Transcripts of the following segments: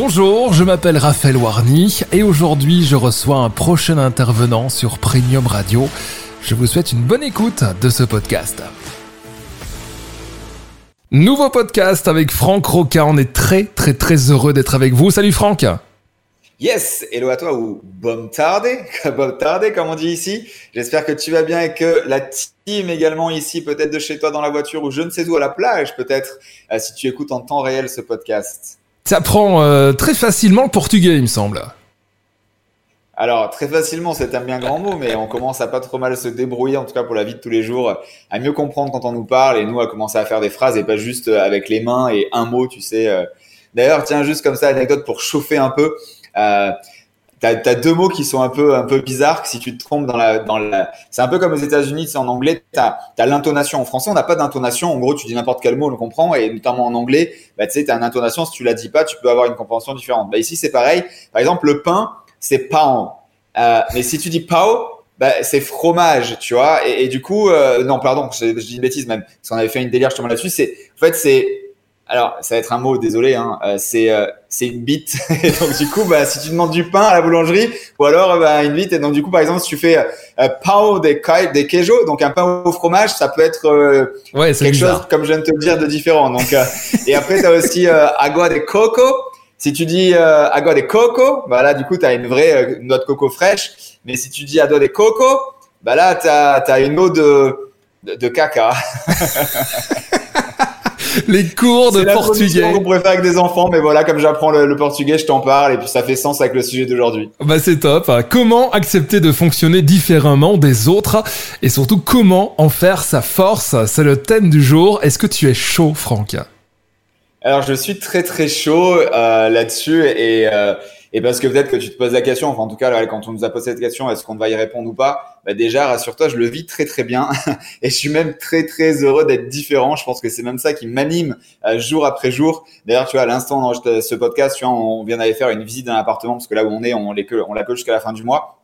Bonjour, je m'appelle Raphaël Warny et aujourd'hui je reçois un prochain intervenant sur Premium Radio. Je vous souhaite une bonne écoute de ce podcast. Nouveau podcast avec Franck Roca, on est très très très heureux d'être avec vous. Salut Franck Yes, hello à toi ou bon tarde, bon tarde comme on dit ici. J'espère que tu vas bien et que la team également ici, peut-être de chez toi dans la voiture ou je ne sais où à la plage peut-être, euh, si tu écoutes en temps réel ce podcast. Ça apprend euh, très facilement le portugais, il me semble. Alors, très facilement, c'est un bien grand mot, mais on commence à pas trop mal se débrouiller, en tout cas pour la vie de tous les jours, à mieux comprendre quand on nous parle et nous à commencer à faire des phrases et pas juste avec les mains et un mot, tu sais. Euh. D'ailleurs, tiens, juste comme ça, anecdote pour chauffer un peu. Euh, T'as as deux mots qui sont un peu un peu bizarres. Que si tu te trompes dans la dans la, c'est un peu comme aux États-Unis, c'est en anglais. T'as as, l'intonation. En français, on n'a pas d'intonation. En gros, tu dis n'importe quel mot, on le comprend. Et notamment en anglais, bah tu sais, t'as une intonation. Si tu la dis pas, tu peux avoir une compréhension différente. Bah ici, c'est pareil. Par exemple, le pain, c'est pain. Euh, mais si tu dis pao, bah, c'est fromage, tu vois. Et, et du coup, euh, non, pardon, je, je, dis une bêtise même. Parce qu'on avait fait une délire justement là-dessus. C'est en fait, c'est alors, ça va être un mot, désolé, hein, euh, c'est euh, c'est une bite. et donc du coup, bah, si tu demandes du pain à la boulangerie, ou alors bah, une bite. Et donc du coup, par exemple, si tu fais euh, pao de, de queijo, donc un pain au fromage, ça peut être euh, ouais, quelque bizarre. chose, comme je viens de te le dire, de différent. Donc, et après, tu as aussi agua de coco. Si tu dis agua de coco, bah là, du coup, tu as une vraie noix de coco fraîche. Mais si tu dis agua de coco, bah là, tu as, as, une eau de, de, de caca. les cours de portugais. qu'on pourrait faire avec des enfants, mais voilà, comme j'apprends le, le, portugais, je t'en parle et puis ça fait sens avec le sujet d'aujourd'hui. Bah c'est top. Comment accepter de fonctionner différemment des autres et surtout comment en faire sa force? C'est le thème du jour. Est-ce que tu es chaud, Franck? Alors je suis très très chaud euh, là-dessus et euh, et parce que peut-être que tu te poses la question, enfin en tout cas quand on nous a posé cette question, est-ce qu'on va y répondre ou pas bah Déjà, rassure-toi, je le vis très très bien et je suis même très très heureux d'être différent. Je pense que c'est même ça qui m'anime euh, jour après jour. D'ailleurs, tu vois, à l'instant dans ce podcast, tu vois, on vient d'aller faire une visite d'un appartement parce que là où on est, on l'a que on l'a que jusqu'à la fin du mois.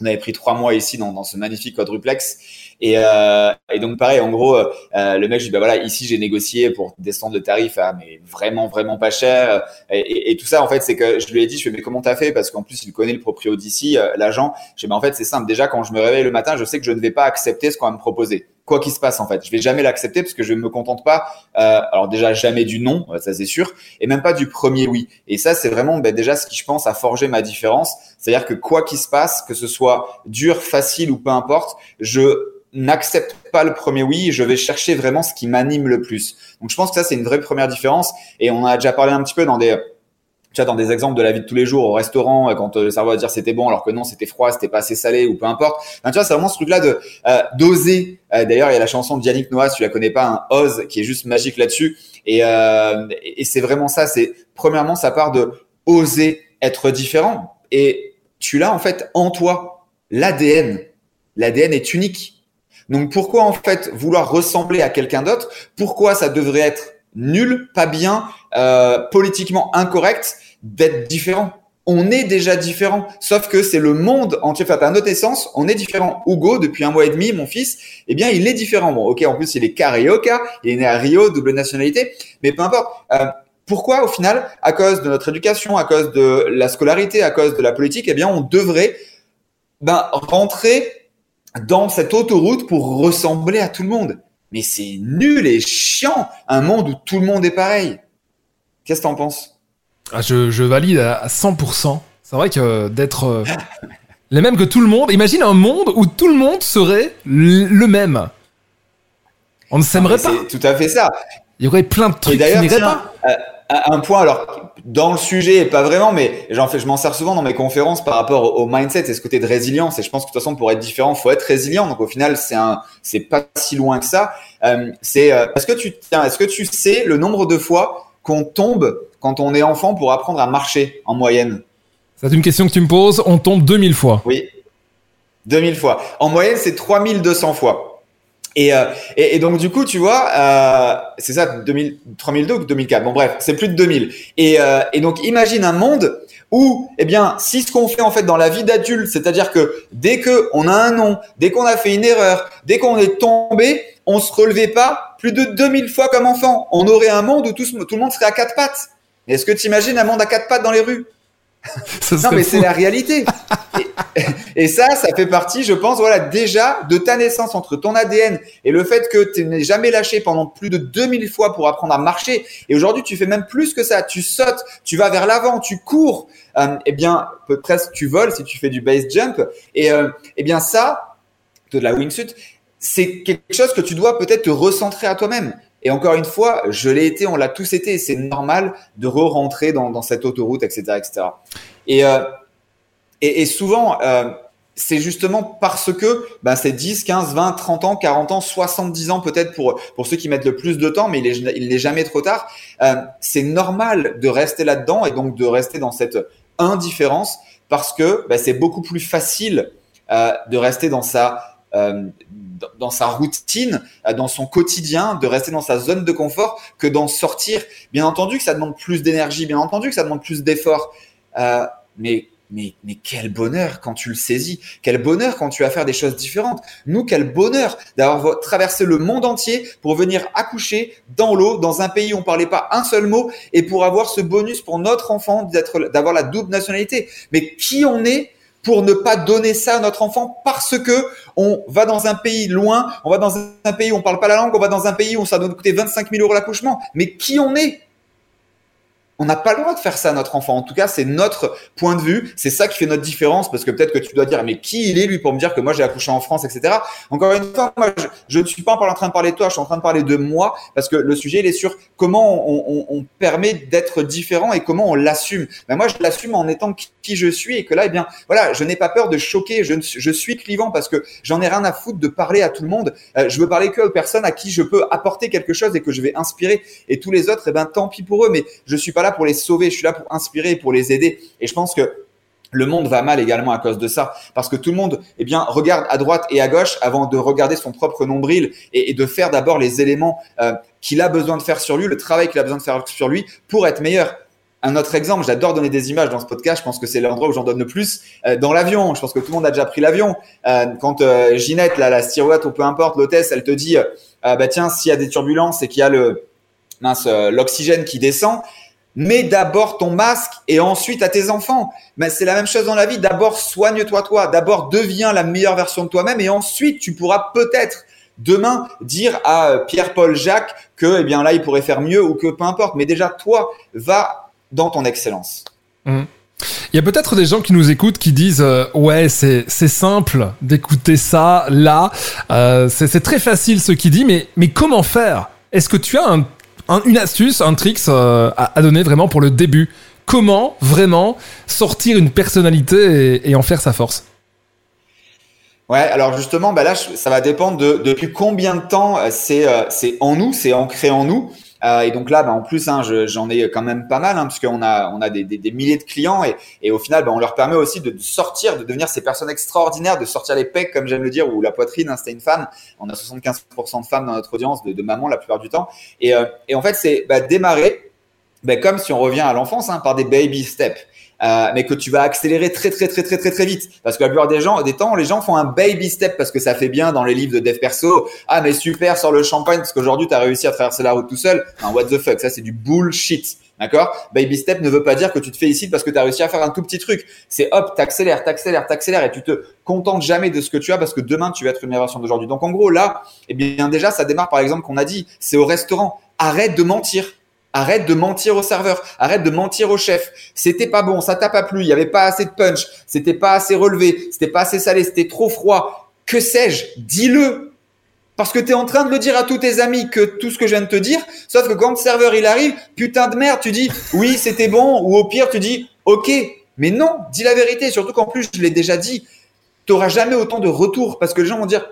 On avait pris trois mois ici dans, dans ce magnifique quadruplex. Et, euh, et donc pareil, en gros, euh, le mec, je dis bah voilà, ici j'ai négocié pour descendre le tarif à mais vraiment vraiment pas cher. Et, et, et tout ça, en fait, c'est que je lui ai dit, je fais mais comment t'as fait? Parce qu'en plus, il connaît le proprio d'ici, euh, l'agent. Je dis bah en fait, c'est simple. Déjà, quand je me réveille le matin, je sais que je ne vais pas accepter ce qu'on va me proposer quoi qu'il se passe en fait. Je vais jamais l'accepter parce que je ne me contente pas. Euh, alors déjà jamais du non, ça c'est sûr, et même pas du premier oui. Et ça c'est vraiment ben, déjà ce qui je pense a forgé ma différence. C'est-à-dire que quoi qu'il se passe, que ce soit dur, facile ou peu importe, je n'accepte pas le premier oui, je vais chercher vraiment ce qui m'anime le plus. Donc je pense que ça c'est une vraie première différence et on a déjà parlé un petit peu dans des tu vois, dans des exemples de la vie de tous les jours au restaurant, quand le cerveau va dire c'était bon alors que non, c'était froid, c'était pas assez salé ou peu importe. Enfin, tu vois, c'est vraiment ce truc-là de euh, d'oser. Euh, D'ailleurs, il y a la chanson de Yannick Noah, si tu la connais pas, un Ose, qui est juste magique là-dessus. Et, euh, et c'est vraiment ça. C'est premièrement, ça part de oser être différent. Et tu l'as en fait en toi. L'ADN, l'ADN est unique. Donc pourquoi en fait vouloir ressembler à quelqu'un d'autre? Pourquoi ça devrait être nul, pas bien, euh, politiquement incorrect d'être différent? On est déjà différent, sauf que c'est le monde entier. Enfin, à notre essence, on est différent. Hugo, depuis un mois et demi, mon fils, eh bien, il est différent. Bon, ok, en plus, il est carioca, il est né à Rio, double nationalité, mais peu importe. Euh, pourquoi, au final, à cause de notre éducation, à cause de la scolarité, à cause de la politique, eh bien, on devrait ben, rentrer dans cette autoroute pour ressembler à tout le monde. Mais c'est nul et chiant, un monde où tout le monde est pareil. Qu'est-ce que t'en penses? Ah, je, je, valide à 100%. C'est vrai que d'être euh, les mêmes que tout le monde, imagine un monde où tout le monde serait le même. On ne s'aimerait pas. C'est tout à fait ça. Il y aurait plein de trucs qui n'iraient pas. Euh, un point, alors dans le sujet, et pas vraiment, mais j'en fais, je m'en sers souvent dans mes conférences par rapport au, mindset et ce côté de résilience. Et je pense que de toute façon, pour être différent, faut être résilient. Donc au final, c'est un, c'est pas si loin que ça. Euh, c'est, euh, est-ce que tu, tiens, est-ce que tu sais le nombre de fois qu'on tombe quand on est enfant pour apprendre à marcher en moyenne? C'est une question que tu me poses. On tombe 2000 fois. Oui, 2000 fois. En moyenne, c'est 3200 fois. Et, euh, et, et, donc du coup, tu vois, euh, c'est ça, 2000, 3002 ou 2004. Bon bref, c'est plus de 2000. Et, euh, et donc imagine un monde où, eh bien, si ce qu'on fait en fait dans la vie d'adulte, c'est-à-dire que dès que on a un nom, dès qu'on a fait une erreur, dès qu'on est tombé, on se relevait pas plus de 2000 fois comme enfant, on aurait un monde où tout, tout le monde serait à quatre pattes. Est-ce que tu imagines un monde à quatre pattes dans les rues? non, mais c'est la réalité. Et, ça, ça fait partie, je pense, voilà, déjà de ta naissance entre ton ADN et le fait que tu n'es jamais lâché pendant plus de 2000 fois pour apprendre à marcher. Et aujourd'hui, tu fais même plus que ça. Tu sautes, tu vas vers l'avant, tu cours. Euh, eh bien, presque tu voles si tu fais du base jump. Et euh, eh bien, ça, de la wingsuit, c'est quelque chose que tu dois peut-être te recentrer à toi-même. Et encore une fois, je l'ai été, on l'a tous été. C'est normal de re-rentrer dans, dans, cette autoroute, etc., etc. Et, euh, et, et, souvent, euh, c'est justement parce que ben, c'est 10, 15, 20, 30 ans, 40 ans, 70 ans peut-être pour, pour ceux qui mettent le plus de temps, mais il n'est jamais trop tard. Euh, c'est normal de rester là-dedans et donc de rester dans cette indifférence parce que ben, c'est beaucoup plus facile euh, de rester dans sa euh, dans sa routine, euh, dans son quotidien, de rester dans sa zone de confort que d'en sortir. Bien entendu que ça demande plus d'énergie, bien entendu que ça demande plus d'efforts, euh, mais mais, mais quel bonheur quand tu le saisis, quel bonheur quand tu vas faire des choses différentes. Nous, quel bonheur d'avoir traversé le monde entier pour venir accoucher dans l'eau, dans un pays où on parlait pas un seul mot, et pour avoir ce bonus pour notre enfant d'avoir la double nationalité. Mais qui on est pour ne pas donner ça à notre enfant parce que on va dans un pays loin, on va dans un pays où on parle pas la langue, on va dans un pays où ça doit nous coûter 25 000 euros l'accouchement. Mais qui on est? On n'a pas le droit de faire ça à notre enfant. En tout cas, c'est notre point de vue. C'est ça qui fait notre différence parce que peut-être que tu dois dire, mais qui il est lui pour me dire que moi j'ai accouché en France, etc. Encore une fois, moi, je, ne suis pas en train de parler de toi, je suis en train de parler de moi parce que le sujet il est sur comment on, permet d'être différent et comment on l'assume. Ben moi, je l'assume en étant qui je suis et que là, eh bien, voilà, je n'ai pas peur de choquer. Je, je suis clivant parce que j'en ai rien à foutre de parler à tout le monde. Euh, je veux parler que aux personnes à qui je peux apporter quelque chose et que je vais inspirer. Et tous les autres, eh ben, tant pis pour eux. Mais je suis pas là pour les sauver, je suis là pour inspirer, pour les aider. Et je pense que le monde va mal également à cause de ça, parce que tout le monde, eh bien, regarde à droite et à gauche avant de regarder son propre nombril et, de faire d'abord les éléments euh, qu'il a besoin de faire sur lui, le travail qu'il a besoin de faire sur lui pour être meilleur. Un autre exemple, j'adore donner des images dans ce podcast. Je pense que c'est l'endroit où j'en donne le plus. Euh, dans l'avion, je pense que tout le monde a déjà pris l'avion. Euh, quand Ginette, là, la steward ou peu importe, l'hôtesse, elle te dit, bah tiens, s'il y a des turbulences et qu'il y a le l'oxygène qui descend, Mets d'abord ton masque et ensuite à tes enfants. Mais c'est la même chose dans la vie. D'abord, soigne-toi toi. D'abord, deviens la meilleure version de toi-même et ensuite, tu pourras peut-être demain dire à euh, Pierre-Paul Jacques que, eh bien là, il pourrait faire mieux ou que peu importe. Mais déjà, toi, va dans ton excellence. Mmh. Il y a peut-être des gens qui nous écoutent qui disent euh, ouais c'est c'est simple d'écouter ça là euh, c'est très facile ce qu'il dit mais mais comment faire? Est-ce que tu as un une astuce, un trick euh, à, donner vraiment pour le début. Comment vraiment sortir une personnalité et, en faire sa force Ouais, alors justement, bah là, ça va dépendre de depuis combien de temps euh, euh, c'est en nous, c'est ancré en nous. Euh, et donc là, bah, en plus, hein, j'en ai quand même pas mal, hein, puisqu'on a, on a des, des, des, milliers de clients et, et au final, bah, on leur permet aussi de sortir, de devenir ces personnes extraordinaires, de sortir les pecs, comme j'aime le dire, ou la poitrine. Hein, C'était une femme. On a 75% de femmes dans notre audience, de, de maman la plupart du temps. Et, euh, et en fait, c'est bah, démarrer, bah, comme si on revient à l'enfance, hein, par des baby steps. Euh, mais que tu vas accélérer très très très très très très vite parce que la plupart des gens des temps les gens font un baby step parce que ça fait bien dans les livres de dev perso ah mais super sors le champagne parce qu'aujourd'hui tu as réussi à traverser la route tout seul un what the fuck ça c'est du bullshit D'accord? Baby step ne veut pas dire que tu te félicite parce que tu as réussi à faire un tout petit truc. C'est hop, t'accélères, t'accélères, t'accélères et tu te contentes jamais de ce que tu as parce que demain tu vas être une version d'aujourd'hui. Donc en gros là, eh bien déjà ça démarre par exemple qu'on a dit, c'est au restaurant. Arrête de mentir. Arrête de mentir au serveur, arrête de mentir au chef. C'était pas bon, ça t'a pas plu, il y avait pas assez de punch, c'était pas assez relevé, c'était pas assez salé, c'était trop froid. Que sais-je? Dis-le. Parce que tu es en train de le dire à tous tes amis que tout ce que je viens de te dire, sauf que quand le serveur il arrive, putain de merde, tu dis oui, c'était bon ou au pire tu dis OK. Mais non, dis la vérité, surtout qu'en plus je l'ai déjà dit, tu n'auras jamais autant de retours parce que les gens vont dire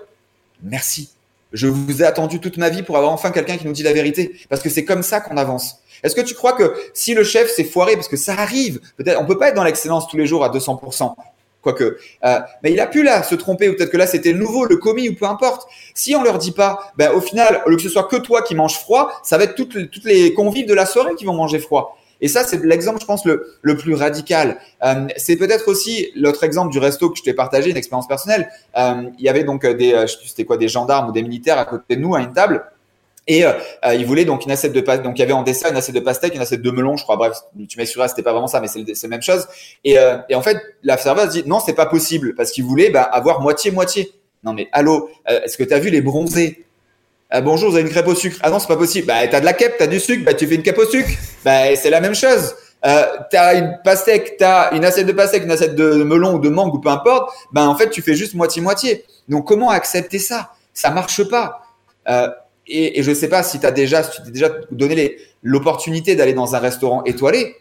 merci. Je vous ai attendu toute ma vie pour avoir enfin quelqu'un qui nous dit la vérité, parce que c'est comme ça qu'on avance. Est-ce que tu crois que si le chef s'est foiré, parce que ça arrive, peut-être, on peut pas être dans l'excellence tous les jours à 200%, quoique, euh, mais il a pu là se tromper, ou peut-être que là c'était nouveau, le commis, ou peu importe. Si on leur dit pas, ben au final, au lieu que ce soit que toi qui manges froid, ça va être toutes, toutes les convives de la soirée qui vont manger froid. Et ça, c'est l'exemple, je pense, le, le plus radical. Euh, c'est peut-être aussi l'autre exemple du resto que je t'ai partagé, une expérience personnelle. Euh, il y avait donc des, je sais plus c'était quoi, des gendarmes ou des militaires à côté de nous à une table. Et euh, euh, il voulait donc une assiette de pastèque. Donc il y avait en dessert une assiette de pastèque, une assiette de melon, je crois. Bref, tu m'excuseras, c'était pas vraiment ça, mais c'est la même chose. Et, euh, et en fait, la serveuse dit non, c'est pas possible parce qu'il voulait bah, avoir moitié moitié. Non mais allô, est-ce que tu as vu les bronzés? Ah, Bonjour, vous avez une crêpe au sucre. Ah non, c'est pas possible. Bah t'as de la crêpe, t'as du sucre, bah tu fais une crêpe au sucre. Bah c'est la même chose. Euh, t'as une pastèque, t'as une assiette de pastèque, une assiette de melon ou de mangue ou peu importe. Ben en fait, tu fais juste moitié moitié. Donc comment accepter ça? Ça marche pas. Euh, et, et je sais pas si tu as déjà, tu t'es déjà donné l'opportunité d'aller dans un restaurant étoilé,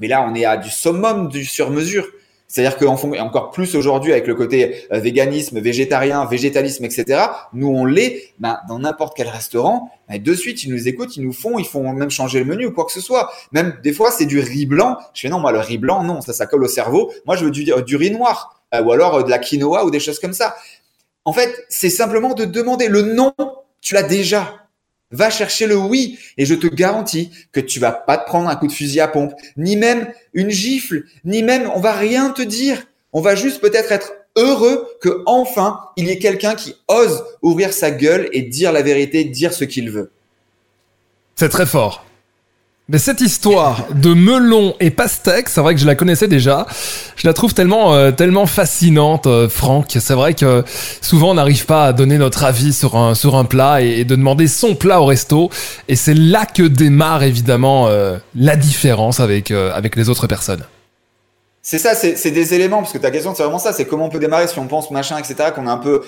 mais là, on est à du summum du sur-mesure. C'est-à-dire qu'en fond, encore plus aujourd'hui avec le côté euh, véganisme, végétarien, végétalisme, etc. Nous, on l'est ben, dans n'importe quel restaurant. Ben, de suite, ils nous écoutent, ils nous font, ils font même changer le menu ou quoi que ce soit. Même des fois, c'est du riz blanc. Je fais non, moi le riz blanc, non, ça, ça colle au cerveau. Moi, je veux du, du riz noir euh, ou alors euh, de la quinoa ou des choses comme ça. En fait, c'est simplement de demander le nom tu l'as déjà. Va chercher le oui et je te garantis que tu vas pas te prendre un coup de fusil à pompe, ni même une gifle, ni même on va rien te dire. On va juste peut-être être heureux que enfin il y ait quelqu'un qui ose ouvrir sa gueule et dire la vérité, dire ce qu'il veut. C'est très fort. Mais cette histoire de melon et pastèque, c'est vrai que je la connaissais déjà. Je la trouve tellement, euh, tellement fascinante, euh, Franck. C'est vrai que souvent on n'arrive pas à donner notre avis sur un, sur un plat et, de demander son plat au resto. Et c'est là que démarre évidemment euh, la différence avec, avec les autres personnes. C'est ça, c'est des éléments, parce que ta question, c'est vraiment ça, c'est comment on peut démarrer si on pense machin, etc., qu'on est un peu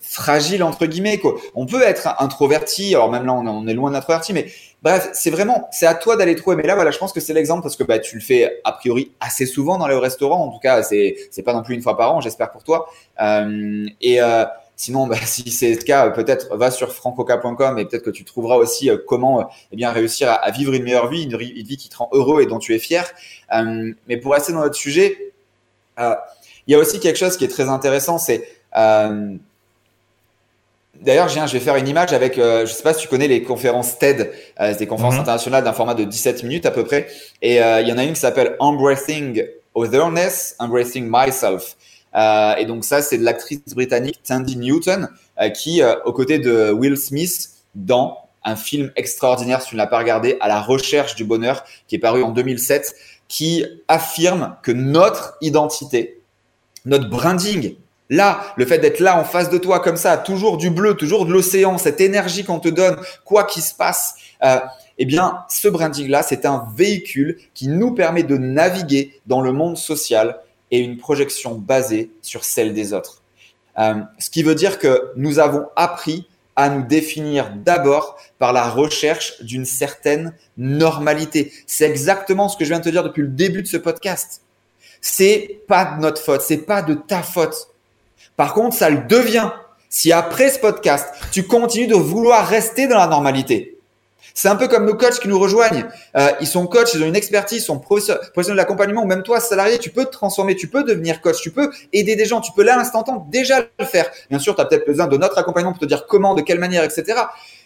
fragile, entre guillemets. Quoi. On peut être introverti, alors même là, on est loin d'introverti, mais Bref, c'est vraiment, c'est à toi d'aller trouver. Mais là, voilà, je pense que c'est l'exemple parce que bah, tu le fais a priori assez souvent dans les restaurants. En tout cas, c'est pas non plus une fois par an, j'espère pour toi. Euh, et euh, sinon, bah, si c'est le cas, peut-être va sur francoca.com et peut-être que tu trouveras aussi euh, comment eh bien réussir à, vivre une meilleure vie, une, vie qui te rend heureux et dont tu es fier. Euh, mais pour rester dans notre sujet, euh, il y a aussi quelque chose qui est très intéressant, c'est D'ailleurs, je vais faire une image avec, euh, je sais pas si tu connais les conférences TED, euh, des conférences mhm. internationales d'un format de 17 minutes à peu près. Et euh, il y en a une qui s'appelle Embracing Otherness, Embracing Myself. Euh, et donc ça, c'est de l'actrice britannique Tandy Newton qui, aux côtés de Will Smith, dans un film extraordinaire, si tu ne l'as pas regardé, à la recherche du bonheur, qui est paru en 2007, qui affirme que notre identité, notre branding, Là, le fait d'être là en face de toi comme ça, toujours du bleu, toujours de l'océan, cette énergie qu'on te donne, quoi qu'il se passe, euh, eh bien, ce branding-là, c'est un véhicule qui nous permet de naviguer dans le monde social et une projection basée sur celle des autres. Euh, ce qui veut dire que nous avons appris à nous définir d'abord par la recherche d'une certaine normalité. C'est exactement ce que je viens de te dire depuis le début de ce podcast. C'est pas de notre faute, c'est pas de ta faute. Par contre, ça le devient si après ce podcast, tu continues de vouloir rester dans la normalité. C'est un peu comme nos coachs qui nous rejoignent. Euh, ils sont coachs, ils ont une expertise, ils sont professionnels d'accompagnement, ou même toi, salarié, tu peux te transformer, tu peux devenir coach, tu peux aider des gens, tu peux là, à l'instant déjà le faire. Bien sûr, tu as peut-être besoin de notre accompagnement pour te dire comment, de quelle manière, etc.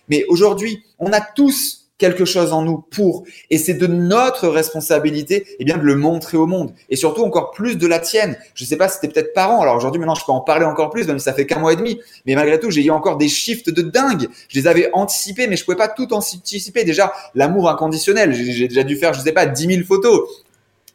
Mais aujourd'hui, on a tous quelque chose en nous pour. Et c'est de notre responsabilité, eh bien, de le montrer au monde. Et surtout encore plus de la tienne. Je sais pas si peut-être parent. Alors aujourd'hui, maintenant, je peux en parler encore plus, même si ça fait qu'un mois et demi. Mais malgré tout, j'ai eu encore des shifts de dingue. Je les avais anticipés, mais je pouvais pas tout anticiper. Déjà, l'amour inconditionnel. J'ai déjà dû faire, je sais pas, 10 000 photos.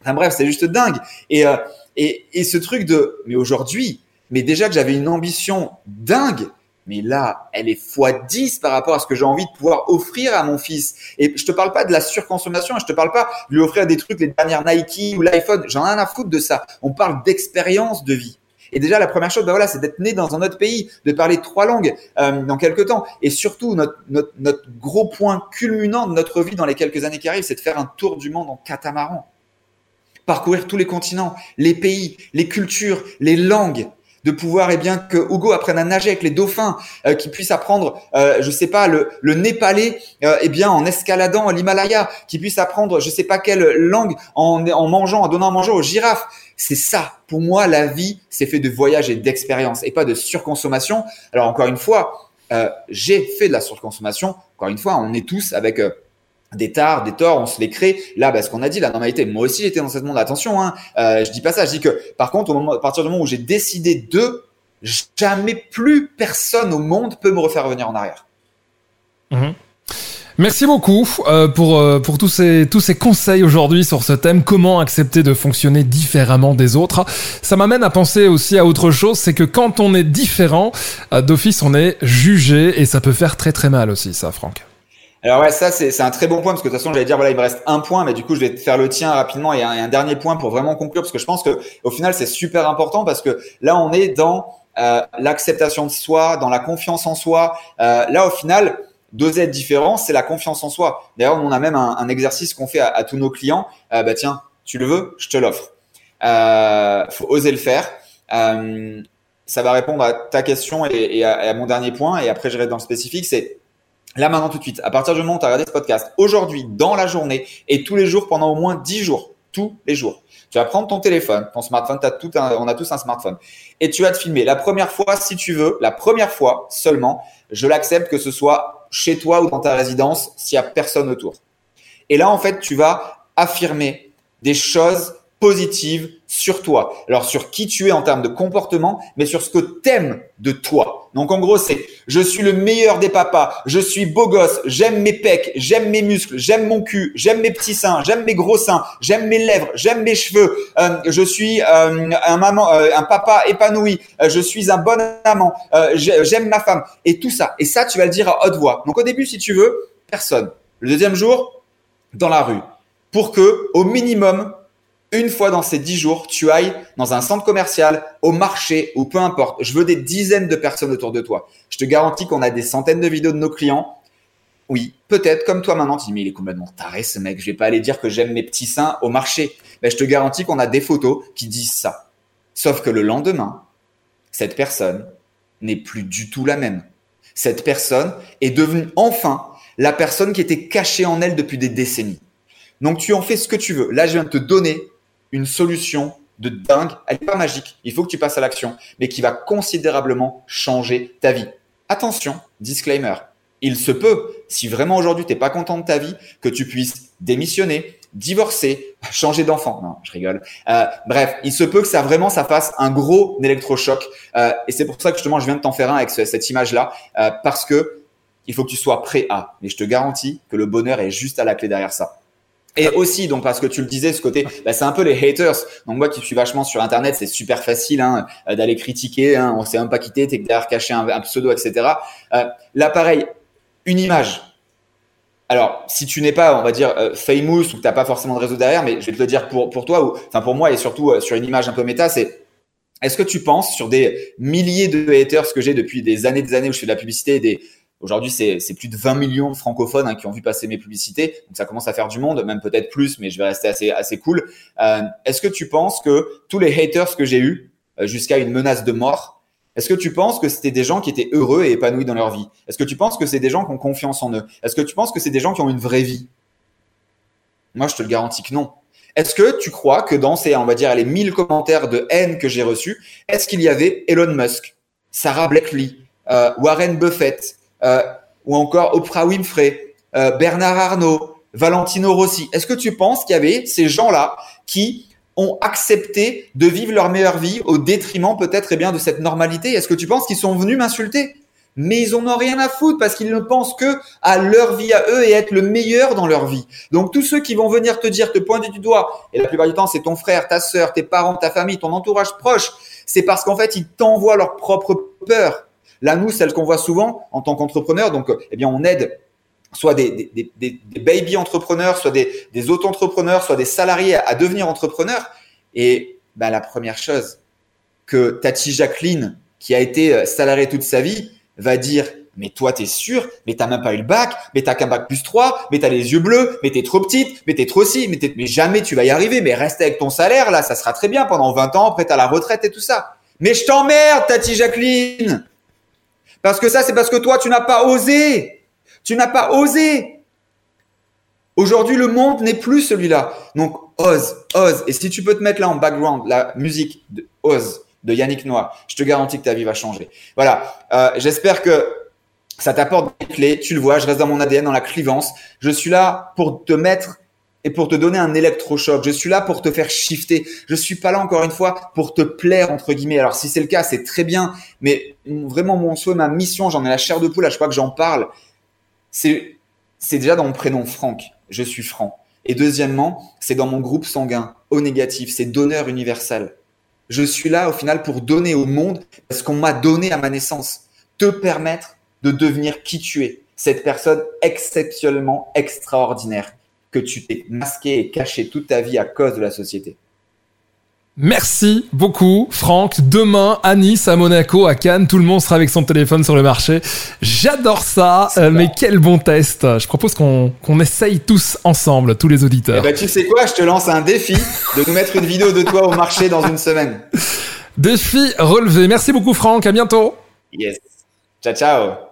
Enfin bref, c'est juste dingue. Et, euh, et, et ce truc de, mais aujourd'hui, mais déjà que j'avais une ambition dingue, mais là, elle est fois 10 par rapport à ce que j'ai envie de pouvoir offrir à mon fils. Et je te parle pas de la surconsommation, je te parle pas de lui offrir des trucs, les dernières Nike ou l'iPhone. J'en ai rien à foutre de ça. On parle d'expérience de vie. Et déjà, la première chose, bah voilà, c'est d'être né dans un autre pays, de parler trois langues euh, dans quelques temps. Et surtout, notre, notre, notre gros point culminant de notre vie dans les quelques années qui arrivent, c'est de faire un tour du monde en catamaran. Parcourir tous les continents, les pays, les cultures, les langues de pouvoir eh bien que Hugo apprenne à nager avec les dauphins, euh, qu'il puisse apprendre, euh, je sais pas, le, le népalais, euh, eh bien en escaladant l'Himalaya, qu'il puisse apprendre, je sais pas quelle langue en, en mangeant, en donnant à manger aux girafes. C'est ça. Pour moi, la vie, c'est fait de voyage et d'expérience et pas de surconsommation. Alors encore une fois, euh, j'ai fait de la surconsommation. Encore une fois, on est tous avec des tares, des torts, on se les crée. Là, bah, ce qu'on a dit, la normalité. Moi aussi, j'étais dans ce monde. Attention, hein, euh, je dis pas ça. Je dis que, par contre, au moment, à partir du moment où j'ai décidé de, jamais plus personne au monde peut me refaire revenir en arrière. Mhm. Merci beaucoup euh, pour, euh, pour tous, ces, tous ces conseils aujourd'hui sur ce thème, comment accepter de fonctionner différemment des autres? Ça m'amène à penser aussi à autre chose, c'est que quand on est différent, euh, d'office on est jugé et ça peut faire très très mal aussi ça Franck. Alors ouais, ça c'est un très bon point parce que de toute façon j'allais dire voilà il me reste un point mais du coup je vais faire le tien rapidement et un, et un dernier point pour vraiment conclure parce que je pense que au final c'est super important parce que là on est dans euh, l'acceptation de soi, dans la confiance en soi. Euh, là au final deux êtres différents, c'est la confiance en soi. D'ailleurs, on a même un, un exercice qu'on fait à, à, tous nos clients. Euh, bah tiens, tu le veux, je te l'offre. Euh, faut oser le faire. Euh, ça va répondre à ta question et, et, à, et, à, mon dernier point. Et après, je vais dans le spécifique. C'est là maintenant tout de suite. À partir du moment où tu as regardé ce podcast, aujourd'hui, dans la journée et tous les jours pendant au moins 10 jours, tous les jours, tu vas prendre ton téléphone, ton smartphone. Tout un, on a tous un smartphone et tu vas te filmer. La première fois, si tu veux, la première fois seulement, je l'accepte que ce soit chez toi ou dans ta résidence s'il y a personne autour. Et là, en fait, tu vas affirmer des choses positives sur toi. Alors sur qui tu es en termes de comportement, mais sur ce que t'aimes de toi. Donc en gros, c'est je suis le meilleur des papas, je suis beau gosse, j'aime mes pecs, j'aime mes muscles, j'aime mon cul, j'aime mes petits seins, j'aime mes gros seins, j'aime mes lèvres, j'aime mes cheveux, euh, je suis euh, un maman, euh, un papa épanoui, euh, je suis un bon amant, euh, j'aime ma femme et tout ça. Et ça, tu vas le dire à haute voix. Donc au début, si tu veux, personne. Le deuxième jour, dans la rue, pour que au minimum une fois dans ces dix jours, tu ailles dans un centre commercial, au marché ou peu importe. Je veux des dizaines de personnes autour de toi. Je te garantis qu'on a des centaines de vidéos de nos clients. Oui, peut-être comme toi maintenant, tu dis mais il est complètement taré ce mec. Je vais pas aller dire que j'aime mes petits seins au marché. Mais je te garantis qu'on a des photos qui disent ça. Sauf que le lendemain, cette personne n'est plus du tout la même. Cette personne est devenue enfin la personne qui était cachée en elle depuis des décennies. Donc tu en fais ce que tu veux. Là, je viens te donner une solution de dingue. Elle n'est pas magique. Il faut que tu passes à l'action, mais qui va considérablement changer ta vie. Attention, disclaimer. Il se peut, si vraiment aujourd'hui tu n'es pas content de ta vie, que tu puisses démissionner, divorcer, changer d'enfant. Non, je rigole. Euh, bref, il se peut que ça vraiment ça fasse un gros électrochoc. Euh, et c'est pour ça que justement je viens de t'en faire un avec ce, cette image-là, euh, parce que il faut que tu sois prêt à. Mais je te garantis que le bonheur est juste à la clé derrière ça. Et aussi, donc parce que tu le disais, ce côté, bah, c'est un peu les haters. Donc moi qui suis vachement sur Internet, c'est super facile hein, euh, d'aller critiquer. Hein, on s'est même pas quitté, t'es derrière caché un, un, pseudo, etc. Euh, là, pareil, une image. Alors, si tu n'es pas, on va dire, euh, famous ou que t'as pas forcément de réseau derrière, mais je vais te le dire pour pour toi ou enfin pour moi et surtout euh, sur une image un peu méta, c'est est-ce que tu penses sur des milliers de haters que j'ai depuis des années des années où je fais de la publicité, des Aujourd'hui, c'est plus de 20 millions de francophones hein, qui ont vu passer mes publicités. Donc, ça commence à faire du monde, même peut-être plus, mais je vais rester assez, assez cool. Euh, Est-ce que tu penses que tous les haters que j'ai eus, euh, jusqu'à une menace de mort, est-ce que tu penses que c'était des gens qui étaient heureux et épanouis dans leur vie? Est-ce que tu penses que c'est des gens qui ont confiance en eux? Est-ce que tu penses que c'est des gens qui ont une vraie vie? Moi, je te le garantis que non. Est-ce que tu crois que dans ces, on va dire, les 1000 commentaires de haine que j'ai reçus, est-ce qu'il y avait Elon Musk, Sarah Blakely, euh, Warren Buffett, euh, ou encore Oprah Winfrey, euh, Bernard Arnault, Valentino Rossi. Est-ce que tu penses qu'il y avait ces gens-là qui ont accepté de vivre leur meilleure vie au détriment peut-être eh bien de cette normalité? Est-ce que tu penses qu'ils sont venus m'insulter? Mais ils en ont rien à foutre parce qu'ils ne pensent que à leur vie à eux et être le meilleur dans leur vie. Donc tous ceux qui vont venir te dire, te pointer du doigt, et la plupart du temps c'est ton frère, ta sœur, tes parents, ta famille, ton entourage proche, c'est parce qu'en fait ils t'envoient leur propre peur. Là, nous, celle qu'on voit souvent en tant qu'entrepreneur, donc, eh bien, on aide soit des, baby entrepreneurs, soit des, auto-entrepreneurs, soit des salariés à, devenir entrepreneurs. Et ben, la première chose que Tati Jacqueline, qui a été euh, salariée toute sa vie, va dire mais toi, t'es sûr Mais t'as même pas eu le bac Mais t'as qu'un bac plus 3 Mais t'as les yeux bleus Mais t'es trop petite Mais t'es trop mais, mais jamais tu vas y arriver Mais reste avec ton salaire, là, ça sera très bien pendant 20 ans, après t'as la retraite et tout ça. Mais je t'emmerde, Tati Jacqueline parce que ça, c'est parce que toi, tu n'as pas osé. Tu n'as pas osé. Aujourd'hui, le monde n'est plus celui-là. Donc, ose, ose. Et si tu peux te mettre là en background la musique de Ose de Yannick Noah, je te garantis que ta vie va changer. Voilà. Euh, J'espère que ça t'apporte des clés. Tu le vois, je reste dans mon ADN, dans la clivance. Je suis là pour te mettre et pour te donner un électrochoc. Je suis là pour te faire shifter. Je suis pas là encore une fois pour te plaire entre guillemets. Alors si c'est le cas, c'est très bien, mais vraiment mon souhait, ma mission, j'en ai la chair de poule à chaque fois que j'en parle. c'est déjà dans mon prénom Franck. Je suis franc. Et deuxièmement, c'est dans mon groupe sanguin, au négatif, c'est donneur universel. Je suis là au final pour donner au monde ce qu'on m'a donné à ma naissance, te permettre de devenir qui tu es, cette personne exceptionnellement extraordinaire que tu t'es masqué et caché toute ta vie à cause de la société. Merci beaucoup, Franck. Demain, à Nice, à Monaco, à Cannes, tout le monde sera avec son téléphone sur le marché. J'adore ça, euh, mais quel bon test. Je propose qu'on essaye tous ensemble, tous les auditeurs. Eh ben, tu sais quoi, je te lance un défi de nous mettre une vidéo de toi au marché dans une semaine. Défi relevé. Merci beaucoup, Franck. À bientôt. Yes. Ciao, ciao.